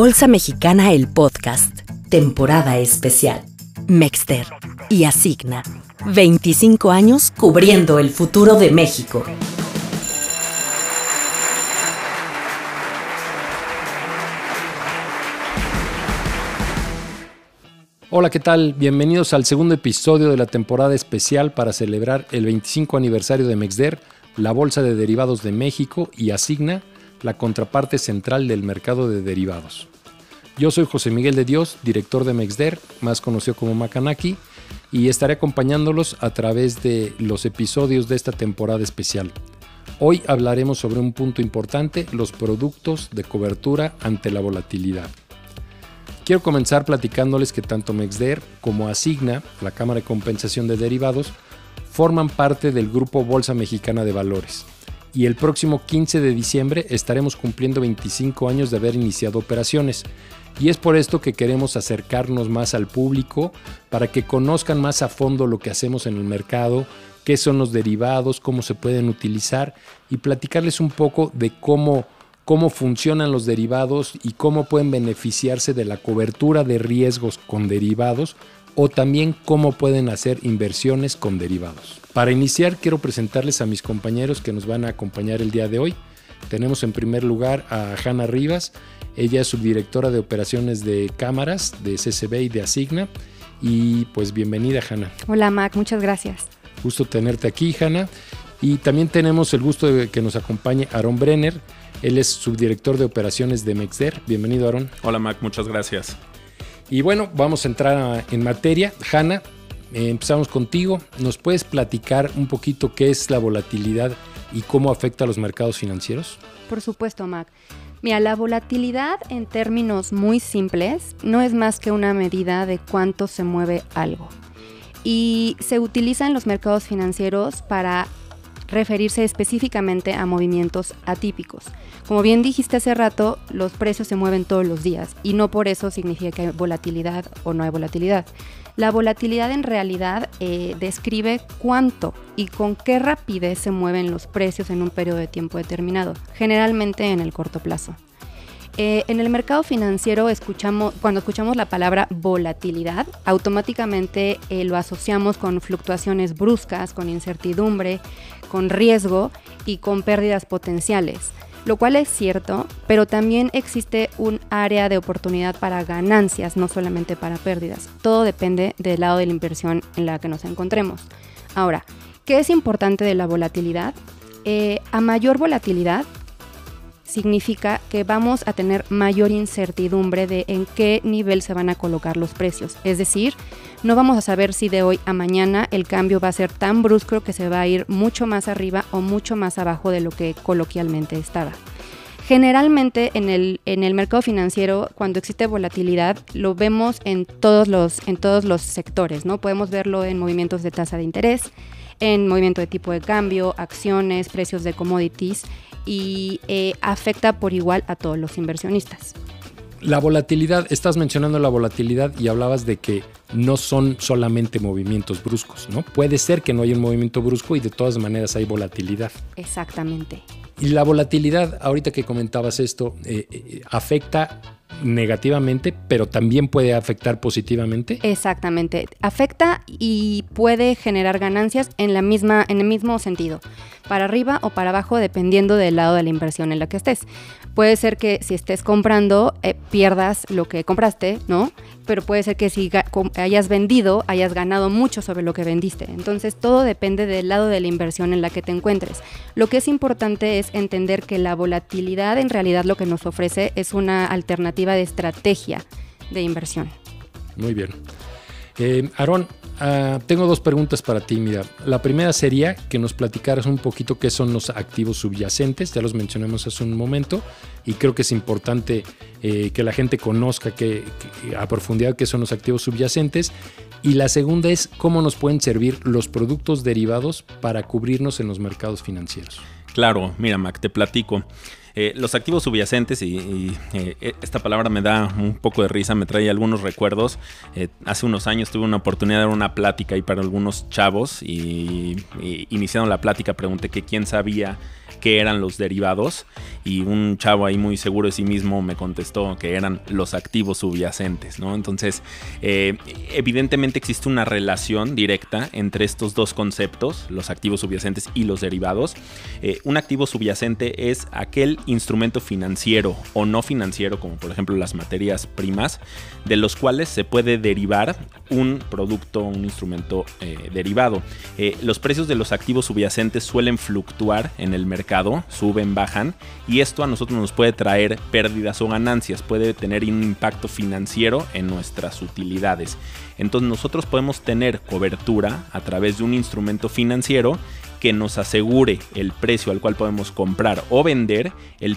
Bolsa Mexicana el Podcast, temporada especial. Mexter y Asigna, 25 años cubriendo el futuro de México. Hola, ¿qué tal? Bienvenidos al segundo episodio de la temporada especial para celebrar el 25 aniversario de Mexder, la Bolsa de Derivados de México y Asigna, la contraparte central del mercado de derivados. Yo soy José Miguel de Dios, director de Mexder, más conocido como Macanaki, y estaré acompañándolos a través de los episodios de esta temporada especial. Hoy hablaremos sobre un punto importante, los productos de cobertura ante la volatilidad. Quiero comenzar platicándoles que tanto Mexder como Asigna, la Cámara de Compensación de Derivados, forman parte del Grupo Bolsa Mexicana de Valores. Y el próximo 15 de diciembre estaremos cumpliendo 25 años de haber iniciado operaciones. Y es por esto que queremos acercarnos más al público para que conozcan más a fondo lo que hacemos en el mercado, qué son los derivados, cómo se pueden utilizar y platicarles un poco de cómo cómo funcionan los derivados y cómo pueden beneficiarse de la cobertura de riesgos con derivados o también cómo pueden hacer inversiones con derivados. Para iniciar quiero presentarles a mis compañeros que nos van a acompañar el día de hoy. Tenemos en primer lugar a Hanna Rivas, ella es subdirectora de operaciones de cámaras de CCB y de Asigna. Y pues bienvenida Hanna. Hola Mac, muchas gracias. Gusto tenerte aquí Hanna. Y también tenemos el gusto de que nos acompañe Aaron Brenner, él es subdirector de operaciones de Mexder. Bienvenido, Aaron. Hola, Mac, muchas gracias. Y bueno, vamos a entrar en materia. Hanna, eh, empezamos contigo. ¿Nos puedes platicar un poquito qué es la volatilidad y cómo afecta a los mercados financieros? Por supuesto, Mac. Mira, la volatilidad en términos muy simples no es más que una medida de cuánto se mueve algo. Y se utiliza en los mercados financieros para referirse específicamente a movimientos atípicos. Como bien dijiste hace rato, los precios se mueven todos los días y no por eso significa que hay volatilidad o no hay volatilidad. La volatilidad en realidad eh, describe cuánto y con qué rapidez se mueven los precios en un periodo de tiempo determinado, generalmente en el corto plazo. Eh, en el mercado financiero, escuchamos, cuando escuchamos la palabra volatilidad, automáticamente eh, lo asociamos con fluctuaciones bruscas, con incertidumbre, con riesgo y con pérdidas potenciales, lo cual es cierto, pero también existe un área de oportunidad para ganancias, no solamente para pérdidas. Todo depende del lado de la inversión en la que nos encontremos. Ahora, ¿qué es importante de la volatilidad? Eh, a mayor volatilidad, significa que vamos a tener mayor incertidumbre de en qué nivel se van a colocar los precios. Es decir, no vamos a saber si de hoy a mañana el cambio va a ser tan brusco que se va a ir mucho más arriba o mucho más abajo de lo que coloquialmente estaba. Generalmente en el, en el mercado financiero, cuando existe volatilidad, lo vemos en todos, los, en todos los sectores, ¿no? Podemos verlo en movimientos de tasa de interés, en movimiento de tipo de cambio, acciones, precios de commodities y eh, afecta por igual a todos los inversionistas. La volatilidad, estás mencionando la volatilidad y hablabas de que no son solamente movimientos bruscos, ¿no? Puede ser que no haya un movimiento brusco y de todas maneras hay volatilidad. Exactamente. Y la volatilidad, ahorita que comentabas esto, eh, eh, afecta negativamente, pero también puede afectar positivamente. Exactamente, afecta y puede generar ganancias en la misma en el mismo sentido, para arriba o para abajo dependiendo del lado de la inversión en la que estés. Puede ser que si estés comprando eh, pierdas lo que compraste, ¿no? Pero puede ser que si hayas vendido hayas ganado mucho sobre lo que vendiste. Entonces todo depende del lado de la inversión en la que te encuentres. Lo que es importante es entender que la volatilidad en realidad lo que nos ofrece es una alternativa de estrategia de inversión. Muy bien. Eh, Aarón, ah, tengo dos preguntas para ti. Mira, la primera sería que nos platicaras un poquito qué son los activos subyacentes. Ya los mencionamos hace un momento y creo que es importante eh, que la gente conozca que, a profundidad qué son los activos subyacentes. Y la segunda es cómo nos pueden servir los productos derivados para cubrirnos en los mercados financieros. Claro, mira Mac, te platico. Eh, los activos subyacentes, y, eh, esta palabra me da un poco de risa, me trae algunos recuerdos. hace unos años tuve una oportunidad de dar una plática ahí para algunos chavos y, y iniciando la plática pregunté que quién sabía qué eran los derivados y un chavo ahí muy seguro de sí mismo me contestó que eran los activos subyacentes, ¿no? Entonces, eh, evidentemente existe una relación directa entre estos dos conceptos, los activos subyacentes y los derivados. Eh, un activo subyacente es aquel instrumento financiero o no financiero, como por ejemplo las materias primas, de los cuales se puede derivar un producto, un instrumento eh, derivado. los precios de los activos subyacentes suelen fluctuar en el mercado suben, bajan, y esto a nosotros nos puede traer pérdidas o ganancias, puede tener un impacto financiero en nuestras utilidades. Entonces nosotros podemos tener cobertura a través de un instrumento financiero que nos asegure el precio al cual podemos comprar o vender, el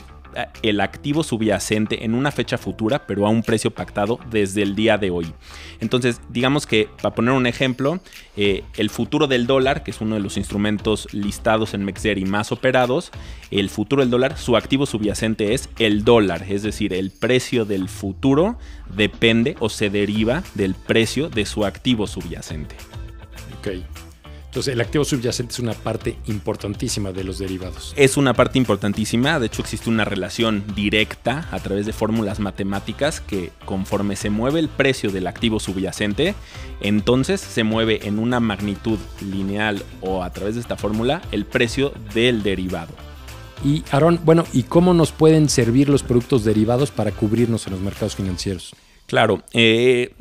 el activo subyacente en una fecha futura, pero a un precio pactado desde el día de hoy. Entonces, digamos que, para poner un ejemplo, eh, el futuro del dólar, que es uno de los instrumentos listados en Mexer y más operados, el futuro del dólar, su activo subyacente es el dólar, es decir, el precio del futuro depende o se deriva del precio de su activo subyacente. Ok. Entonces, el activo subyacente es una parte importantísima de los derivados. Es una parte importantísima, de hecho existe una relación directa a través de fórmulas matemáticas que conforme se mueve el precio del activo subyacente, entonces se mueve en una magnitud lineal o a través de esta fórmula el precio del derivado. Y Aaron, bueno, ¿y cómo nos pueden servir los productos derivados para cubrirnos en los mercados financieros? Claro, eh,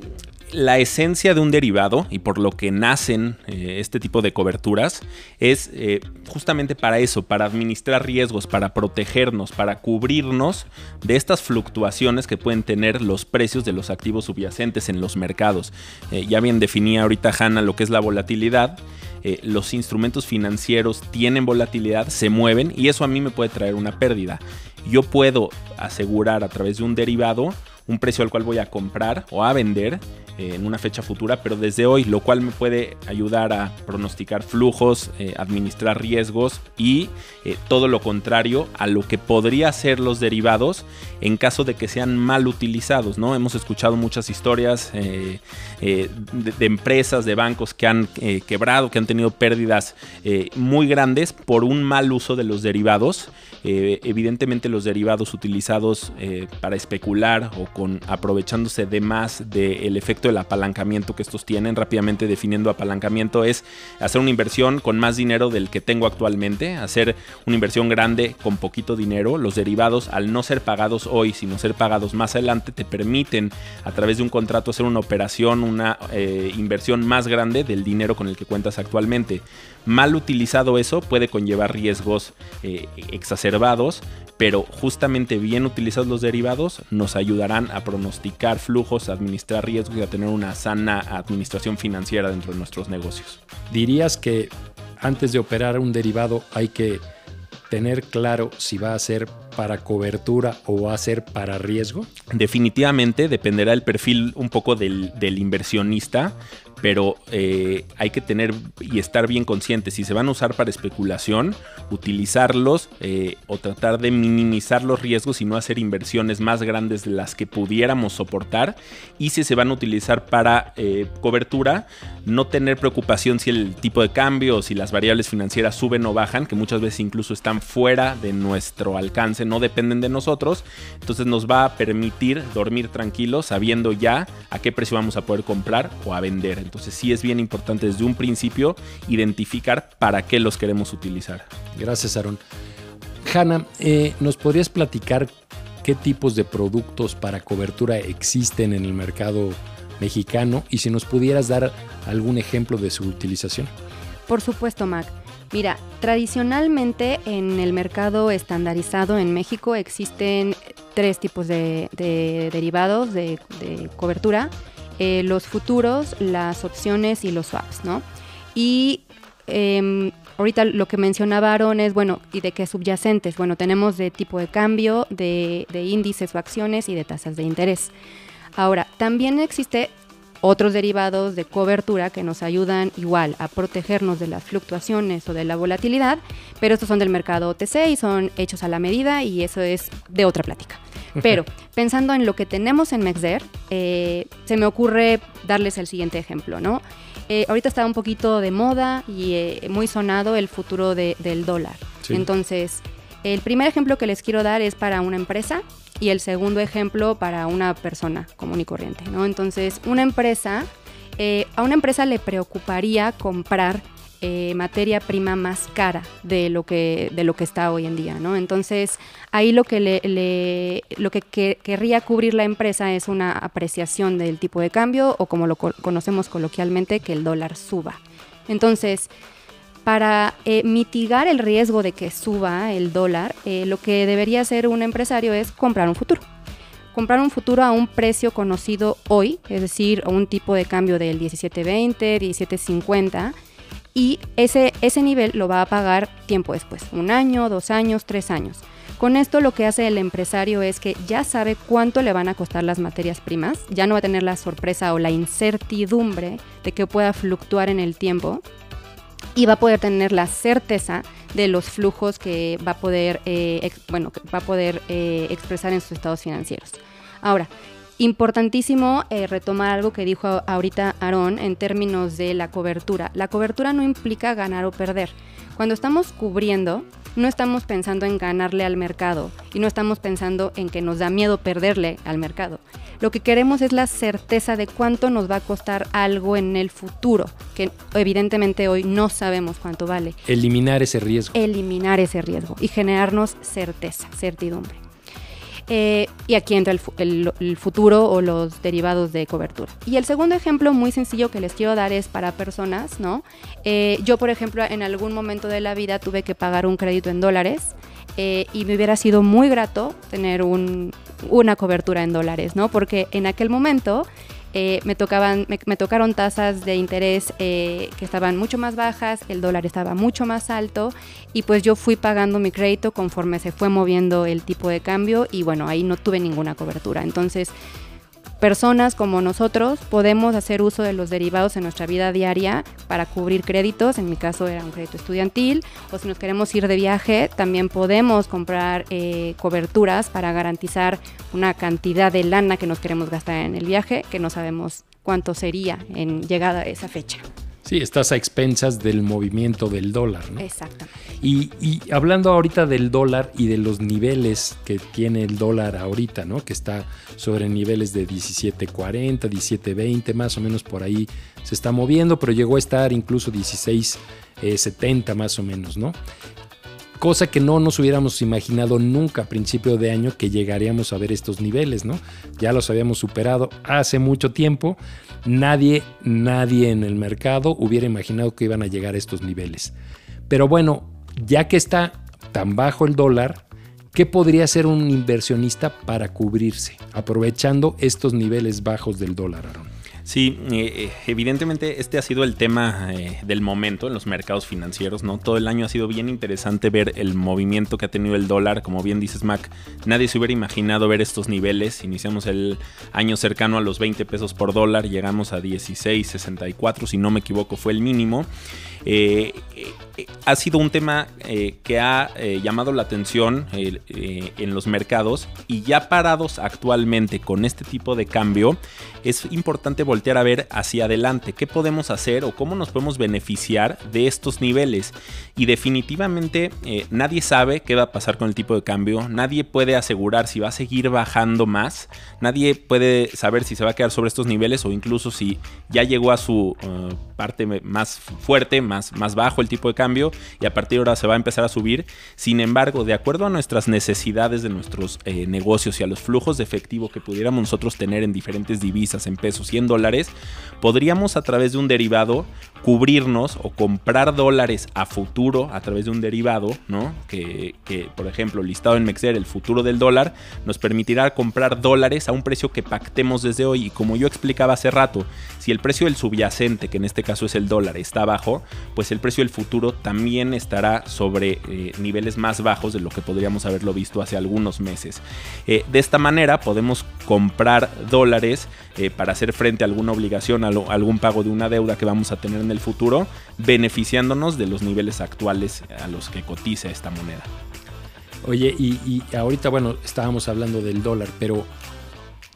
la esencia de un derivado y por lo que nacen eh, este tipo de coberturas es eh, justamente para eso, para administrar riesgos, para protegernos, para cubrirnos de estas fluctuaciones que pueden tener los precios de los activos subyacentes en los mercados. Eh, ya bien definía ahorita Hanna lo que es la volatilidad. los instrumentos financieros tienen volatilidad, se mueven y eso a mí me puede traer una pérdida. Yo puedo asegurar a través de un derivado un precio al cual voy a comprar o a vender eh, en una fecha futura, pero desde hoy, lo cual me puede ayudar a pronosticar flujos, eh, administrar riesgos y eh, todo lo contrario a lo que podría ser los derivados en caso de que sean mal utilizados. ¿no? Hemos escuchado muchas historias de, de, empresas, de bancos que han quebrado, que han tenido pérdidas muy grandes por un mal uso de los derivados. evidentemente los derivados utilizados para especular o aprovechándose de más del efecto el apalancamiento que estos tienen. Rápidamente definiendo apalancamiento es hacer una inversión con más dinero del que tengo actualmente, hacer una inversión grande con poquito dinero. Los derivados, al no ser pagados hoy, sino ser pagados más adelante, te permiten a través de un contrato hacer una operación, una eh, inversión más grande del dinero con el que cuentas actualmente. Mal utilizado eso puede conllevar riesgos eh, exacerbados, pero justamente bien utilizados los derivados nos ayudarán a pronosticar flujos, a administrar riesgos y a tener una sana administración financiera dentro de nuestros negocios. ¿Dirías que antes de operar un derivado hay que tener claro si va a ser para cobertura o va a ser para riesgo? Definitivamente dependerá del perfil un poco del, del inversionista, pero eh, hay que tener y estar bien conscientes. Si se van a usar para especulación, utilizarlos eh, o tratar de minimizar los riesgos y no hacer inversiones más grandes de las que pudiéramos soportar. Y si se van a utilizar para eh, cobertura, no tener preocupación si el tipo de cambio o si las variables financieras suben o bajan, que muchas veces incluso están fuera de nuestro alcance, no dependen de nosotros. Entonces nos va a permitir dormir tranquilos sabiendo ya a qué precio vamos a poder comprar o a vender. Entonces sí es bien importante desde un principio identificar para qué los queremos utilizar. Gracias, Aaron. Hanna, eh, ¿nos podrías platicar qué tipos de productos para cobertura existen en el mercado mexicano y si nos pudieras dar algún ejemplo de su utilización? Por supuesto, Mac. Mira, tradicionalmente en el mercado estandarizado en México existen tres tipos de, derivados de, de cobertura eh, los futuros, las opciones y los swaps, ¿no? Y em, ahorita lo que mencionaba Aaron es, bueno, ¿y de qué subyacentes? Bueno, tenemos de tipo de cambio, de, índices o acciones y de tasas de interés. Ahora, también existe otros derivados de cobertura que nos ayudan igual a protegernos de las fluctuaciones o de la volatilidad, pero estos son del mercado OTC y son hechos a la medida y eso es de otra plática. Pero pensando en lo que tenemos en Mexder, eh, se me ocurre darles el siguiente ejemplo, ¿no? Eh, ahorita está un poquito de moda y eh, muy sonado el futuro del dólar. Entonces, el primer ejemplo que les quiero dar es para una empresa y el segundo ejemplo para una persona común y corriente, ¿no? Entonces, una empresa, eh, a una empresa le preocuparía comprar eh, materia prima más cara de lo que de lo que está hoy en día, ¿no? Entonces ahí lo que lo que, querría cubrir la empresa es una apreciación del tipo de cambio o como lo conocemos coloquialmente que el dólar suba. Entonces para eh, mitigar el riesgo de que suba el dólar, eh, lo que debería hacer un empresario es comprar un futuro. Comprar un futuro a un precio conocido hoy, es decir, un tipo de cambio del 17.20, 17.50, y ese, ese nivel lo va a pagar tiempo después, un año, dos años, tres años. Con esto lo que hace el empresario es que ya sabe cuánto le van a costar las materias primas, ya no va a tener la sorpresa o la incertidumbre de que pueda fluctuar en el tiempo y va a poder tener la certeza de los flujos que va a poder, eh, bueno, va a poder eh, expresar en sus estados financieros. Ahora, importantísimo eh, retomar algo que dijo ahorita Aarón en términos de la cobertura. La cobertura no implica ganar o perder. Cuando estamos cubriendo, no estamos pensando en ganarle al mercado y no estamos pensando en que nos da miedo perderle al mercado. Lo que queremos es la certeza de cuánto nos va a costar algo en el futuro, que evidentemente hoy no sabemos cuánto vale. Eliminar ese riesgo. Eliminar ese riesgo y generarnos certeza, certidumbre. Eh, y aquí entra el, futuro o los derivados de cobertura. Y el segundo ejemplo muy sencillo que les quiero dar es para personas, ¿no? Eh, yo, por ejemplo, en algún momento de la vida tuve que pagar un crédito en dólares eh, y me hubiera sido muy grato tener una cobertura en dólares, ¿no? Porque en aquel momento eh, me, tocaban, me, tocaron tasas de interés eh, que estaban mucho más bajas, el dólar estaba mucho más alto y pues yo fui pagando mi crédito conforme se fue moviendo el tipo de cambio y bueno, ahí no tuve ninguna cobertura. Entonces, personas como nosotros podemos hacer uso de los derivados en nuestra vida diaria para cubrir créditos, en mi caso era un crédito estudiantil, o si nos queremos ir de viaje, también podemos comprar eh, coberturas para garantizar una cantidad de lana que nos queremos gastar en el viaje, que no sabemos cuánto sería en llegada a esa fecha. Sí, estás a expensas del movimiento del dólar. ¿no? Exacto. Y, hablando ahorita del dólar y de los niveles que tiene el dólar ahorita, ¿no? Que está sobre niveles de 17.40, 17.20, más o menos por ahí se está moviendo, pero llegó a estar incluso 16.70 más o menos, ¿no? Cosa que no nos hubiéramos imaginado nunca a principio de año que llegaríamos a ver estos niveles, ¿no? Ya los habíamos superado hace mucho tiempo Nadie, nadie en el mercado hubiera imaginado que iban a llegar a estos niveles. Pero bueno, ya que está tan bajo el dólar, ¿qué podría hacer un inversionista para cubrirse, aprovechando estos niveles bajos del dólar, Aaron? Sí, eh, eh, evidentemente este ha sido el tema eh, del momento en los mercados financieros, ¿no? Todo el año ha sido bien interesante ver el movimiento que ha tenido el dólar, como bien dices Mac, nadie se hubiera imaginado ver estos niveles, iniciamos el año cercano a los 20 pesos por dólar, llegamos a 16.64, si no me equivoco fue el mínimo. Ha sido un tema que ha llamado la atención en los mercados y ya parados actualmente con este tipo de cambio, es importante voltear a ver hacia adelante, qué podemos hacer o cómo nos podemos beneficiar de estos niveles. Y definitivamente eh, nadie sabe qué va a pasar con el tipo de cambio, nadie puede asegurar si va a seguir bajando más, nadie puede saber si se va a quedar sobre estos niveles o incluso si ya llegó a su parte más fuerte, más, más bajo el tipo de cambio y a partir de ahora se va a empezar a subir. Sin embargo, de acuerdo a nuestras necesidades de nuestros eh, negocios y a los flujos de efectivo que pudiéramos nosotros tener en diferentes divisas, en pesos y en dólares, podríamos a través de un derivado cubrirnos o comprar dólares a futuro a través de un derivado, ¿no? Que, por ejemplo, listado en Mexer, el futuro del dólar, nos permitirá comprar dólares a un precio que pactemos desde hoy. Y como yo explicaba hace rato, si el precio del subyacente, que en este caso es el dólar, está bajo, pues el precio del futuro también estará sobre eh, niveles más bajos de lo que podríamos haberlo visto hace algunos meses. Eh, de esta manera podemos comprar dólares eh, para hacer frente a alguna obligación, a algún pago de una deuda que vamos a tener en el futuro, beneficiándonos de los niveles actuales a los que cotiza esta moneda. Oye, y, y ahorita, bueno, estábamos hablando del dólar, pero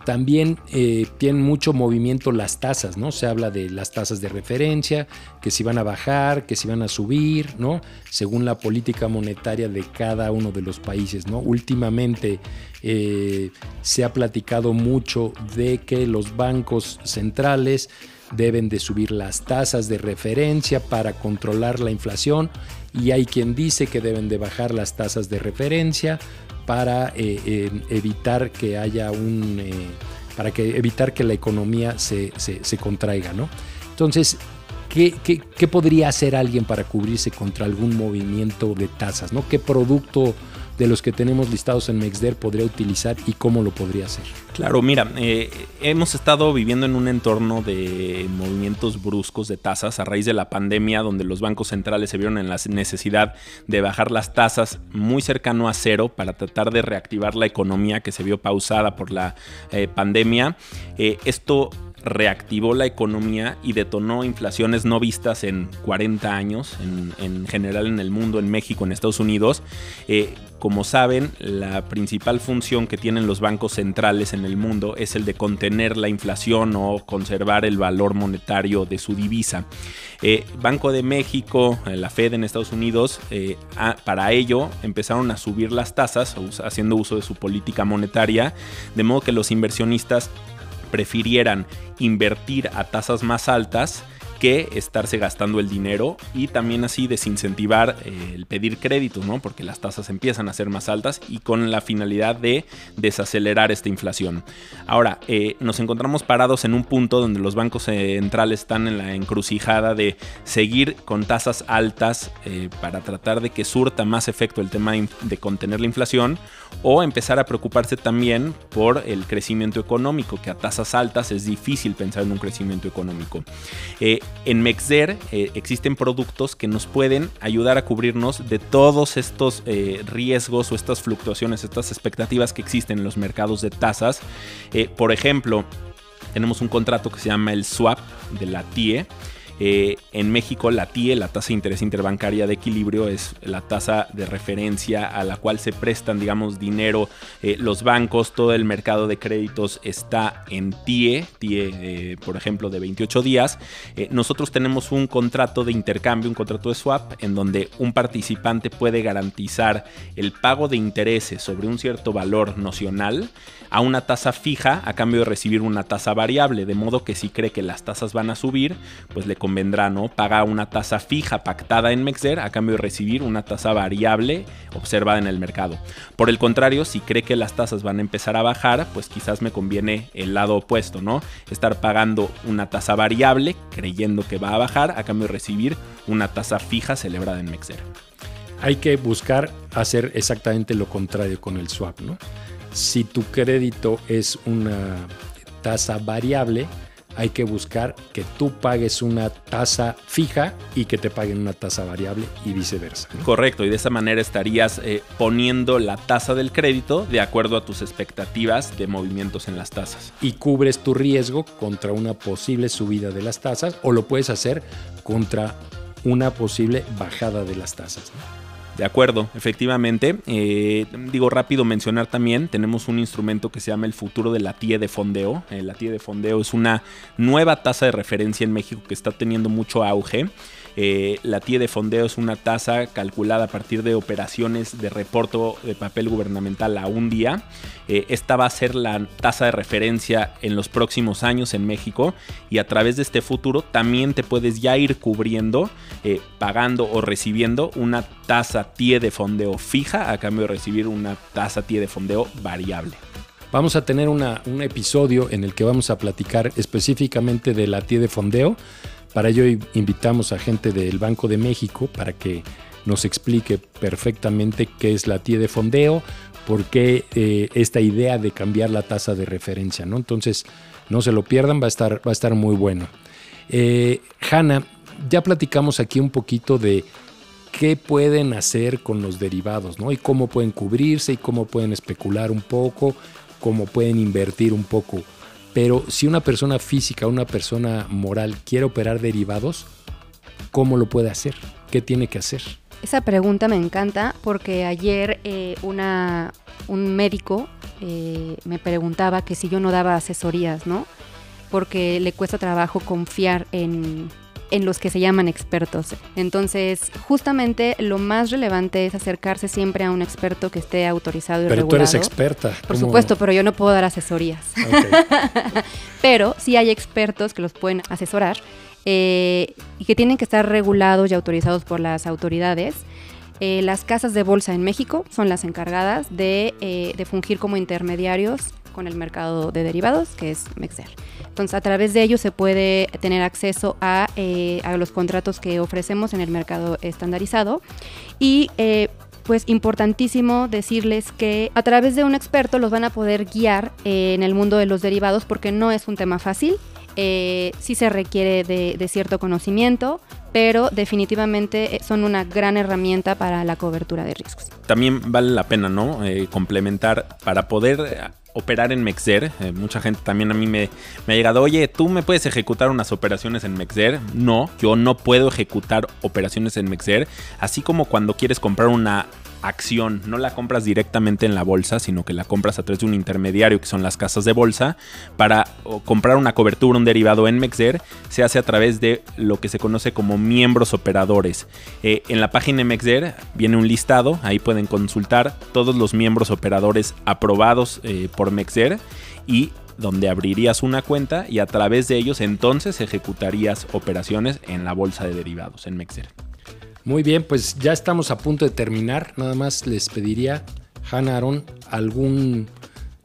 también eh, tienen mucho movimiento las tasas, ¿no? Se habla de las tasas de referencia, que si van a bajar, que si van a subir, ¿no? Según la política monetaria de cada uno de los países, ¿no? Últimamente eh, se ha platicado mucho de que los bancos centrales deben de subir las tasas de referencia para controlar la inflación y hay quien dice que deben de bajar las tasas de referencia para eh, evitar que haya un eh, para que evitar que la economía se, se, contraiga, ¿no? Entonces, ¿qué, ¿qué, qué, podría hacer alguien para cubrirse contra algún movimiento de tasas? ¿no? ¿Qué producto de los que tenemos listados en Mexder podría utilizar y cómo lo podría hacer? Claro, mira, eh, hemos estado viviendo en un entorno de movimientos bruscos de tasas a raíz de la pandemia, donde los bancos centrales se vieron en la necesidad de bajar las tasas muy cercano a cero para tratar de reactivar la economía que se vio pausada por la eh, pandemia. Eh, esto reactivó la economía y detonó inflaciones no vistas en 40 años, en, general en el mundo, en México, en Estados Unidos. Eh, como saben, la principal función que tienen los bancos centrales en el mundo es el de contener la inflación o conservar el valor monetario de su divisa. Eh, Banco de México, eh, la Fed en Estados Unidos, para ello empezaron a subir las tasas, haciendo uso de su política monetaria, de modo que los inversionistas prefirieran invertir a tasas más altas que estarse gastando el dinero y también así desincentivar eh, el pedir crédito, ¿no? Porque las tasas empiezan a ser más altas y con la finalidad de desacelerar esta inflación. Ahora, eh, nos encontramos parados en un punto donde los bancos centrales están en la encrucijada de seguir con tasas altas eh, para tratar de que surta más efecto el tema de contener la inflación o empezar a preocuparse también por el crecimiento económico, que a tasas altas es difícil pensar en un crecimiento económico en Mexder eh, existen productos que nos pueden ayudar a cubrirnos de todos estos eh, riesgos o estas fluctuaciones, estas expectativas que existen en los mercados de tasas. Eh, por ejemplo, tenemos un contrato que se llama el swap de la TIE eh, en México la TIE, la tasa de interés interbancaria de equilibrio, es la tasa de referencia a la cual se prestan, digamos, dinero eh, los bancos, todo el mercado de créditos está en TIE, TIE, eh, por ejemplo, de 28 días. nosotros tenemos un contrato de intercambio, un contrato de swap, en donde un participante puede garantizar el pago de intereses sobre un cierto valor nocional a una tasa fija a cambio de recibir una tasa variable, de modo que si cree que las tasas van a subir, pues le convendrá, ¿no? Paga una tasa fija pactada en Mexer a cambio de recibir una tasa variable observada en el mercado. Por el contrario, si cree que las tasas van a empezar a bajar, pues quizás me conviene el lado opuesto, ¿no? Estar pagando una tasa variable creyendo que va a bajar a cambio de recibir una tasa fija celebrada en Mexer. Hay que buscar hacer exactamente lo contrario con el swap, ¿no? Si tu crédito es una tasa variable, hay que buscar que tú pagues una tasa fija y que te paguen una tasa variable y viceversa. Correcto, y de esa manera estarías eh, poniendo la tasa del crédito de acuerdo a tus expectativas de movimientos en las tasas. Y cubres tu riesgo contra una posible subida de las tasas o lo puedes hacer contra una posible bajada de las tasas. De acuerdo, efectivamente. Eh, digo rápido mencionar también, tenemos un instrumento que se llama el futuro de la TIE de fondeo. Eh, la TIE de fondeo es una nueva tasa de referencia en México que está teniendo mucho auge. Eh, la TIE de fondeo es una tasa calculada a partir de operaciones de reporto de papel gubernamental a un día. Eh, esta va a ser la tasa de referencia en los próximos años en México y a través de este futuro también te puedes ya ir cubriendo, eh, pagando o recibiendo una tasa TIE de fondeo fija a cambio de recibir una tasa TIE de fondeo variable. Vamos a tener un episodio en el que vamos a platicar específicamente de la TIE de fondeo para ello invitamos a gente del Banco de México para que nos explique perfectamente qué es la TIE de fondeo, por qué eh, esta idea de cambiar la tasa de referencia. ¿no? Entonces, no se lo pierdan, va a estar, va a estar muy bueno. Eh, Hanna, ya platicamos aquí un poquito de qué pueden hacer con los derivados, ¿no? Y cómo pueden cubrirse y cómo pueden especular un poco, cómo pueden invertir un poco. Pero si una persona física, una persona moral quiere operar derivados, ¿cómo lo puede hacer? ¿Qué tiene que hacer? Esa pregunta me encanta porque ayer eh, un médico eh, me preguntaba que si yo no daba asesorías, ¿no? Porque le cuesta trabajo confiar en, en los que se llaman expertos. Entonces, justamente lo más relevante es acercarse siempre a un experto que esté autorizado y pero regulado. tú eres experta. Por ¿cómo? supuesto, pero yo no puedo dar asesorías. Pero sí hay expertos que los pueden asesorar eh, y que tienen que estar regulados y autorizados por las autoridades. Eh, las casas de bolsa en México son las encargadas de, eh, de fungir como intermediarios con el mercado de derivados, que es Mexer. Entonces, a través de ellos se puede tener acceso a, eh, a los contratos que ofrecemos en el mercado estandarizado. Y eh, pues importantísimo decirles que a través de un experto los van a poder guiar eh, en el mundo de los derivados porque no es un tema fácil. Sí se requiere de, cierto conocimiento, pero definitivamente son una gran herramienta para la cobertura de riesgos. También vale la pena, ¿no? Complementar para poder operar en Mexer. Eh, mucha gente también a mí me, me ha llegado, oye, ¿tú me puedes ejecutar unas operaciones en Mexer? No, yo no puedo ejecutar operaciones en Mexer. Así como cuando quieres comprar una acción, no la compras directamente en la bolsa, sino que la compras a través de un intermediario que son las casas de bolsa. Para comprar una cobertura, un derivado en Mexer, se hace a través de lo que se conoce como miembros operadores. Eh, en la página de Mexer viene un listado, ahí pueden consultar todos los miembros operadores aprobados eh, por Mexer y donde abrirías una cuenta y a través de ellos entonces ejecutarías operaciones en la bolsa de derivados en Mexer. Muy bien, pues ya estamos a punto de terminar. Nada más les pediría, Hannah Aaron, algún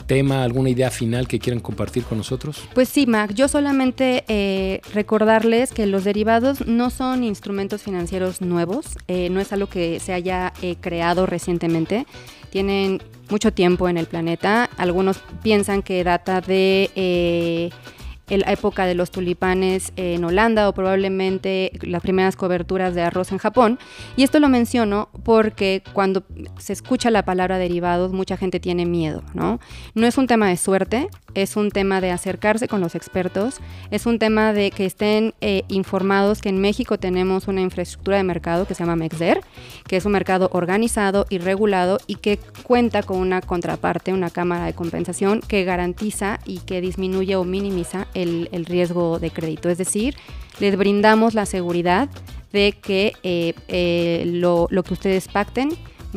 tema, alguna idea final que quieran compartir con nosotros. Pues sí, Mac, yo solamente eh, recordarles que los derivados no son instrumentos financieros nuevos, eh, no es algo que se haya eh, creado recientemente, tienen mucho tiempo en el planeta, algunos piensan que data de... La época de los tulipanes en Holanda o probablemente las primeras coberturas de arroz en Japón. Y esto lo menciono porque cuando se escucha la palabra derivados mucha gente tiene miedo, ¿no? No es un tema de suerte, es un tema de acercarse con los expertos, es un tema de que estén eh, informados que en México tenemos una infraestructura de mercado que se llama MEXDER, que es un mercado organizado y regulado y que cuenta con una contraparte, una cámara de compensación que garantiza y que disminuye o minimiza el, el riesgo de crédito. Es decir, les brindamos la seguridad de que eh, eh, lo, que ustedes pacten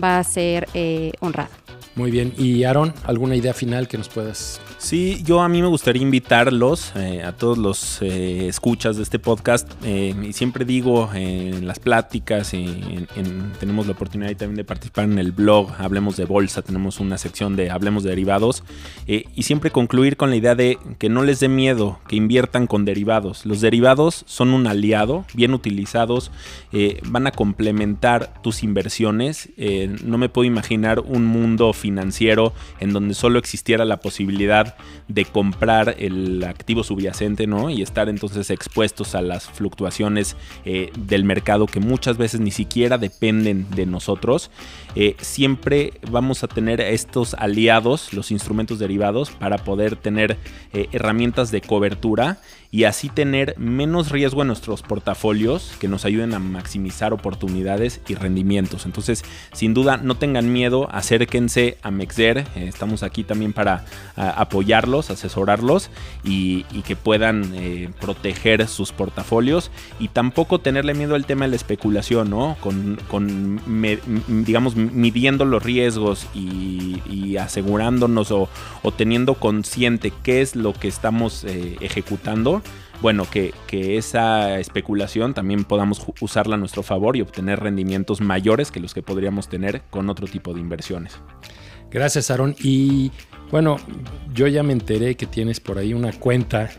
va a ser eh, honrado. Muy bien. Y Aaron, ¿alguna idea final que nos puedas Sí, yo a mí me gustaría invitarlos, eh, a todos los eh, escuchas de este podcast, eh, y siempre digo en las pláticas, en, en, tenemos la oportunidad también de participar en el blog, Hablemos de Bolsa, tenemos una sección de Hablemos de Derivados, y siempre concluir con la idea de que no les dé miedo, que inviertan con derivados. Los derivados son un aliado, bien utilizados, van a complementar tus inversiones. no me puedo imaginar un mundo financiero en donde solo existiera la posibilidad de comprar el activo subyacente, ¿no? Y estar entonces expuestos a las fluctuaciones eh, del mercado que muchas veces ni siquiera dependen de nosotros. Eh, siempre vamos a tener estos aliados, los instrumentos derivados, para poder tener eh, herramientas de cobertura y así tener menos riesgo en nuestros portafolios que nos ayuden a maximizar oportunidades y rendimientos. Entonces, sin duda, no tengan miedo, acérquense a Mexer. Eh, estamos aquí también para apoyarlos, asesorarlos y, que puedan eh, proteger sus portafolios y tampoco tenerle miedo al tema de la especulación, ¿no? Con, con digamos, midiendo los riesgos y, asegurándonos o, o, teniendo consciente qué es lo que estamos eh, ejecutando bueno, que, que, esa especulación también podamos usarla a nuestro favor y obtener rendimientos mayores que los que podríamos tener con otro tipo de inversiones. Gracias, Aaron. Y bueno, yo ya me enteré que tienes por ahí una cuenta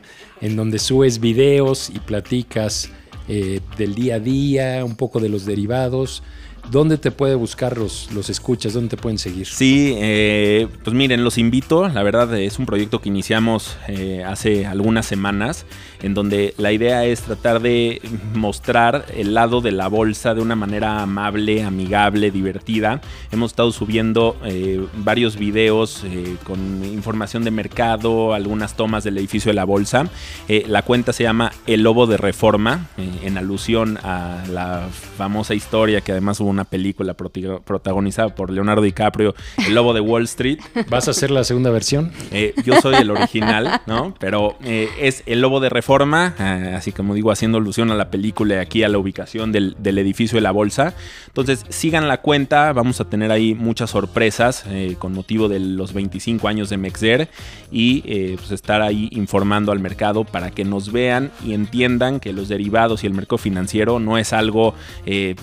en donde subes videos y platicas eh, del día a día, un poco de los derivados. ¿Dónde te puede buscar los, los escuchas? ¿Dónde te pueden seguir? Sí, eh, pues miren, los invito. La verdad es un proyecto que iniciamos eh, hace algunas semanas, en donde la idea es tratar de mostrar el lado de la bolsa de una manera amable, amigable, divertida. Hemos estado subiendo eh, varios videos con información de mercado, algunas tomas del edificio de la bolsa. la cuenta se llama El Lobo de Reforma, en alusión a la famosa historia que además hubo una película protagonizada por Leonardo DiCaprio, El Lobo de Wall Street. ¿Vas a hacer la segunda versión? Eh, yo soy el original, ¿no? Pero eh, es El Lobo de Reforma, eh, así como digo, haciendo alusión a la película y aquí a la ubicación del, edificio de la bolsa. Entonces, sigan la cuenta, vamos a tener ahí muchas sorpresas con motivo de los 25 años de Mexer y pues estar ahí informando al mercado para que nos vean y entiendan que los derivados y el mercado financiero no es algo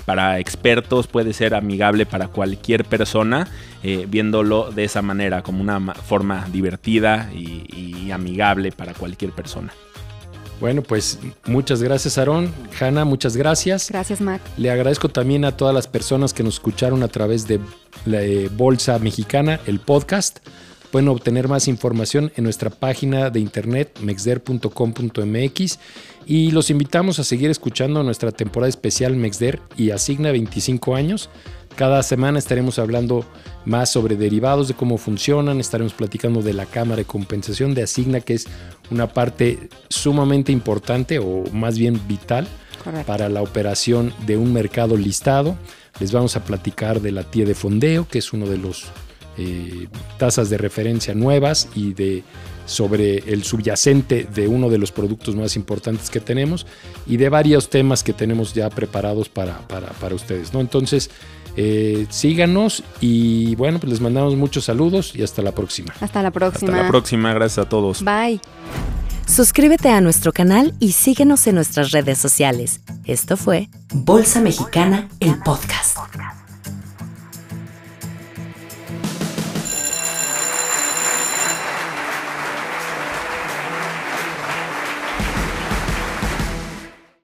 para expertos, puede ser amigable para cualquier persona, eh, viéndolo de esa manera, como una forma divertida y, amigable para cualquier persona. Bueno, pues muchas gracias, Aarón. Hanna, muchas gracias. Gracias, Mac. Le agradezco también a todas las personas que nos escucharon a través de la eh, Bolsa Mexicana, el podcast. Pueden obtener más información en nuestra página de internet mexder.com.mx y los invitamos a seguir escuchando nuestra temporada especial Mexder y Asigna 25 años. Cada semana estaremos hablando más sobre derivados, de cómo funcionan, estaremos platicando de la cámara de compensación de Asigna, que es una parte sumamente importante o más bien vital para la operación de un mercado listado. Les vamos a platicar de la TIE de fondeo, que es uno de los eh, tasas de referencia nuevas y de sobre el subyacente de uno de los productos más importantes que tenemos y de varios temas que tenemos ya preparados para, para, ustedes. ¿no? Entonces, eh, síganos y bueno, pues les mandamos muchos saludos y hasta la próxima. Hasta la próxima. Hasta la próxima, gracias a todos. Bye. Suscríbete a nuestro canal y síguenos en nuestras redes sociales. Esto fue Bolsa Mexicana, el podcast.